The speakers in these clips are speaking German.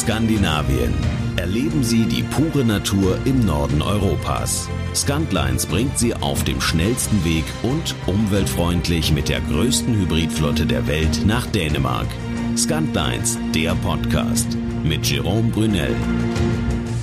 Skandinavien. Erleben Sie die pure Natur im Norden Europas. Scantlines bringt Sie auf dem schnellsten Weg und umweltfreundlich mit der größten Hybridflotte der Welt nach Dänemark. Scantlines, der Podcast mit Jerome Brunel.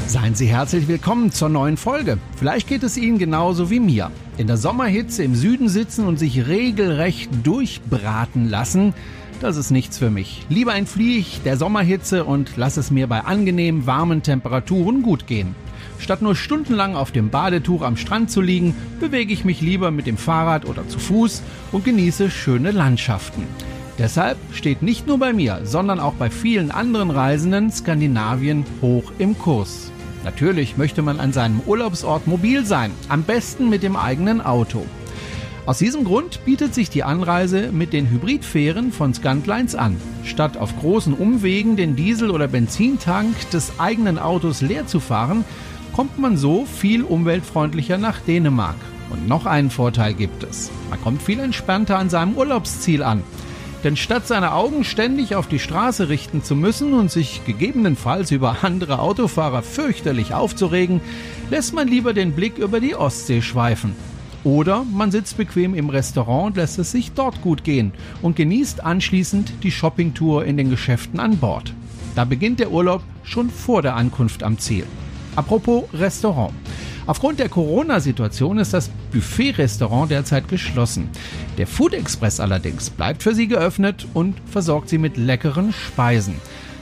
Seien Sie herzlich willkommen zur neuen Folge. Vielleicht geht es Ihnen genauso wie mir. In der Sommerhitze im Süden sitzen und sich regelrecht durchbraten lassen – das ist nichts für mich. Lieber entfliehe ich der Sommerhitze und lasse es mir bei angenehm warmen Temperaturen gut gehen. Statt nur stundenlang auf dem Badetuch am Strand zu liegen, bewege ich mich lieber mit dem Fahrrad oder zu Fuß und genieße schöne Landschaften. Deshalb steht nicht nur bei mir, sondern auch bei vielen anderen Reisenden Skandinavien hoch im Kurs. Natürlich möchte man an seinem Urlaubsort mobil sein, am besten mit dem eigenen Auto. Aus diesem Grund bietet sich die Anreise mit den Hybridfähren von Scantlines an. Statt auf großen Umwegen den Diesel- oder Benzintank des eigenen Autos leer zu fahren, kommt man so viel umweltfreundlicher nach Dänemark. Und noch einen Vorteil gibt es. Man kommt viel entspannter an seinem Urlaubsziel an. Denn statt seine Augen ständig auf die Straße richten zu müssen und sich gegebenenfalls über andere Autofahrer fürchterlich aufzuregen, lässt man lieber den Blick über die Ostsee schweifen. Oder man sitzt bequem im Restaurant und lässt es sich dort gut gehen und genießt anschließend die Shoppingtour in den Geschäften an Bord. Da beginnt der Urlaub schon vor der Ankunft am Ziel. Apropos Restaurant. Aufgrund der Corona-Situation ist das Buffet-Restaurant derzeit geschlossen. Der Food Express allerdings bleibt für Sie geöffnet und versorgt Sie mit leckeren Speisen.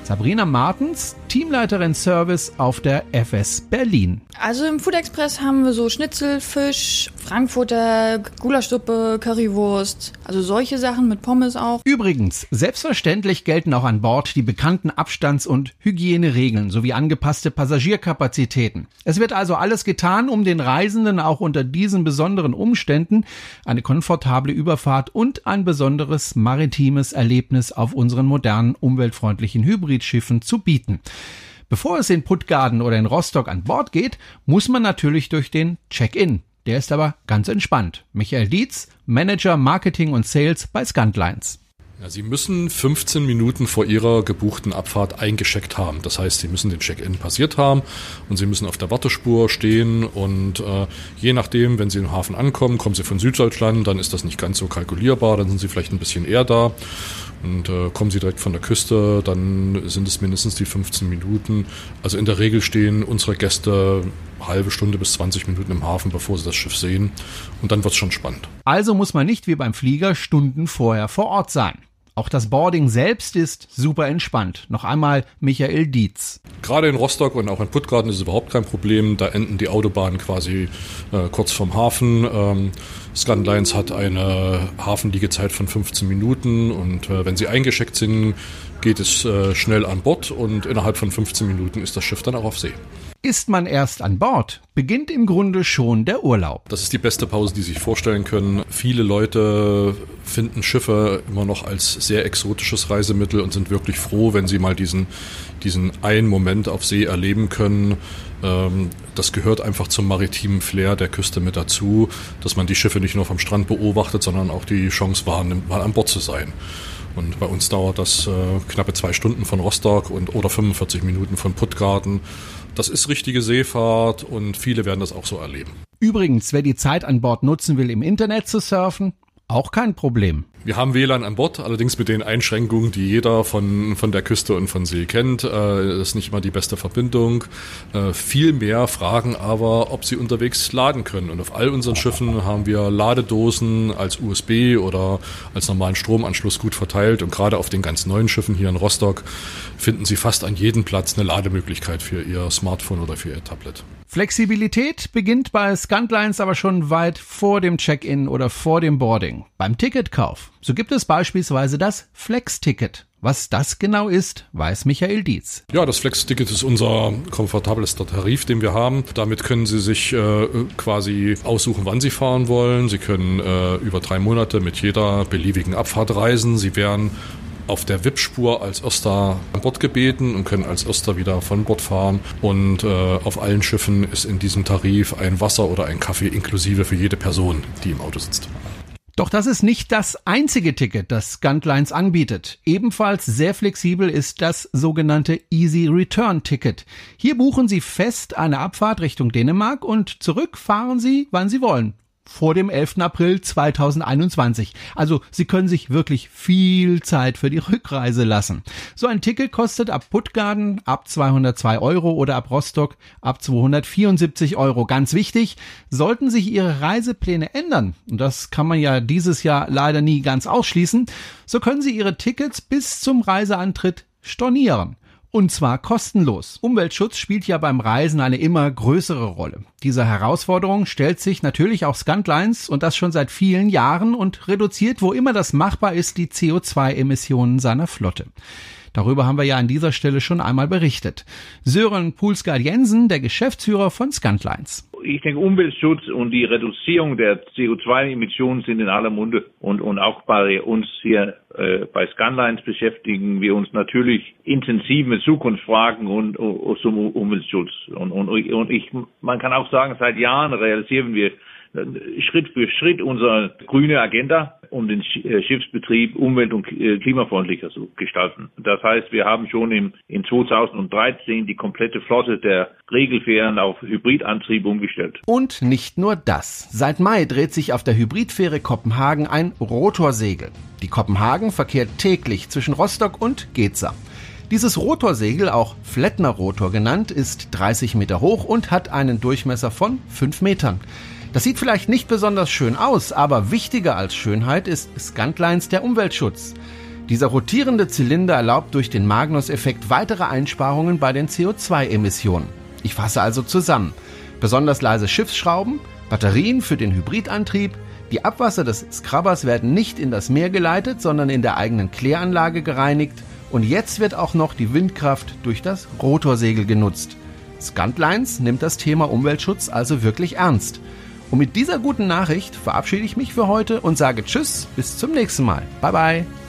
Sabrina Martens, Teamleiterin Service auf der FS Berlin. Also im Food Express haben wir so Schnitzel, Fisch, Frankfurter, Gulaschsuppe, Currywurst, also solche Sachen mit Pommes auch. Übrigens, selbstverständlich gelten auch an Bord die bekannten Abstands- und Hygieneregeln sowie angepasste Passagierkapazitäten. Es wird also alles getan, um den Reisenden auch unter diesen besonderen Umständen eine komfortable Überfahrt und ein besonderes maritimes Erlebnis auf unseren modernen, umweltfreundlichen Hybridschiffen zu bieten. Bevor es in Puttgarden oder in Rostock an Bord geht, muss man natürlich durch den Check-in. Der ist aber ganz entspannt. Michael Dietz, Manager Marketing und Sales bei Scantlines. Ja, Sie müssen 15 Minuten vor Ihrer gebuchten Abfahrt eingescheckt haben. Das heißt, Sie müssen den Check-in passiert haben und Sie müssen auf der Wartespur stehen und äh, je nachdem, wenn Sie im Hafen ankommen, kommen Sie von Süddeutschland, dann ist das nicht ganz so kalkulierbar, dann sind Sie vielleicht ein bisschen eher da und äh, kommen Sie direkt von der Küste, dann sind es mindestens die 15 Minuten. Also in der Regel stehen unsere Gäste halbe Stunde bis 20 Minuten im Hafen, bevor sie das Schiff sehen. Und dann wird es schon spannend. Also muss man nicht wie beim Flieger Stunden vorher vor Ort sein. Auch das Boarding selbst ist super entspannt. Noch einmal Michael Dietz. Gerade in Rostock und auch in Puttgarden ist es überhaupt kein Problem. Da enden die Autobahnen quasi äh, kurz vom Hafen. Ähm, Scandlines hat eine Hafenliegezeit von 15 Minuten und äh, wenn sie eingeschickt sind, geht es äh, schnell an Bord und innerhalb von 15 Minuten ist das Schiff dann auch auf See. Ist man erst an Bord, beginnt im Grunde schon der Urlaub. Das ist die beste Pause, die Sie sich vorstellen können. Viele Leute finden Schiffe immer noch als sehr exotisches Reisemittel und sind wirklich froh, wenn sie mal diesen, diesen einen Moment auf See erleben können. Ähm, das gehört einfach zum maritimen Flair der Küste mit dazu, dass man die Schiffe nicht nur vom Strand beobachtet, sondern auch die Chance wahrnimmt, mal an Bord zu sein. Und bei uns dauert das äh, knappe zwei Stunden von Rostock und oder 45 Minuten von Puttgarten. Das ist richtige Seefahrt und viele werden das auch so erleben. Übrigens, wer die Zeit an Bord nutzen will, im Internet zu surfen, auch kein Problem. Wir haben WLAN an Bord, allerdings mit den Einschränkungen, die jeder von, von der Küste und von See kennt. Äh, ist nicht immer die beste Verbindung. Äh, viel mehr fragen aber, ob sie unterwegs laden können. Und auf all unseren Schiffen haben wir Ladedosen als USB oder als normalen Stromanschluss gut verteilt. Und gerade auf den ganz neuen Schiffen hier in Rostock finden Sie fast an jedem Platz eine Lademöglichkeit für Ihr Smartphone oder für Ihr Tablet. Flexibilität beginnt bei Scantlines aber schon weit vor dem Check-in oder vor dem Boarding. Beim Ticketkauf. So gibt es beispielsweise das Flex-Ticket. Was das genau ist, weiß Michael Dietz. Ja, das Flex-Ticket ist unser komfortabelster Tarif, den wir haben. Damit können Sie sich äh, quasi aussuchen, wann Sie fahren wollen. Sie können äh, über drei Monate mit jeder beliebigen Abfahrt reisen. Sie werden auf der VIP-Spur als Erster an Bord gebeten und können als Erster wieder von Bord fahren. Und äh, auf allen Schiffen ist in diesem Tarif ein Wasser oder ein Kaffee inklusive für jede Person, die im Auto sitzt. Doch das ist nicht das einzige Ticket, das Scantlines anbietet. Ebenfalls sehr flexibel ist das sogenannte Easy Return Ticket. Hier buchen Sie fest eine Abfahrt Richtung Dänemark und zurück fahren Sie, wann Sie wollen vor dem 11. April 2021. Also Sie können sich wirklich viel Zeit für die Rückreise lassen. So ein Ticket kostet ab Puttgarden ab 202 Euro oder ab Rostock ab 274 Euro. Ganz wichtig, sollten sich Ihre Reisepläne ändern, und das kann man ja dieses Jahr leider nie ganz ausschließen, so können Sie Ihre Tickets bis zum Reiseantritt stornieren. Und zwar kostenlos. Umweltschutz spielt ja beim Reisen eine immer größere Rolle. Dieser Herausforderung stellt sich natürlich auch Scantlines und das schon seit vielen Jahren und reduziert, wo immer das machbar ist, die CO2-Emissionen seiner Flotte. Darüber haben wir ja an dieser Stelle schon einmal berichtet. Sören Pulsgaard Jensen, der Geschäftsführer von Scantlines. Ich denke, Umweltschutz und die Reduzierung der CO2-Emissionen sind in aller Munde. Und, und auch bei uns hier äh, bei Scanlines beschäftigen wir uns natürlich intensiv mit Zukunftsfragen und, zum Umweltschutz. Und, und, und ich, man kann auch sagen, seit Jahren realisieren wir Schritt für Schritt unsere grüne Agenda, um den äh, Schiffsbetrieb umwelt- und äh, klimafreundlicher zu gestalten. Das heißt, wir haben schon im, in 2013 die komplette Flotte der Regelfähren auf Hybridantrieb umgestellt. Und nicht nur das. Seit Mai dreht sich auf der Hybridfähre Kopenhagen ein Rotorsegel. Die Kopenhagen verkehrt täglich zwischen Rostock und Geza. Dieses Rotorsegel, auch Flettner-Rotor genannt, ist 30 Meter hoch und hat einen Durchmesser von 5 Metern. Das sieht vielleicht nicht besonders schön aus, aber wichtiger als Schönheit ist Scantlines der Umweltschutz. Dieser rotierende Zylinder erlaubt durch den Magnus-Effekt weitere Einsparungen bei den CO2-Emissionen. Ich fasse also zusammen. Besonders leise Schiffsschrauben, Batterien für den Hybridantrieb, die Abwasser des Scrubbers werden nicht in das Meer geleitet, sondern in der eigenen Kläranlage gereinigt und jetzt wird auch noch die Windkraft durch das Rotorsegel genutzt. Scantlines nimmt das Thema Umweltschutz also wirklich ernst. Und mit dieser guten Nachricht verabschiede ich mich für heute und sage Tschüss, bis zum nächsten Mal. Bye bye.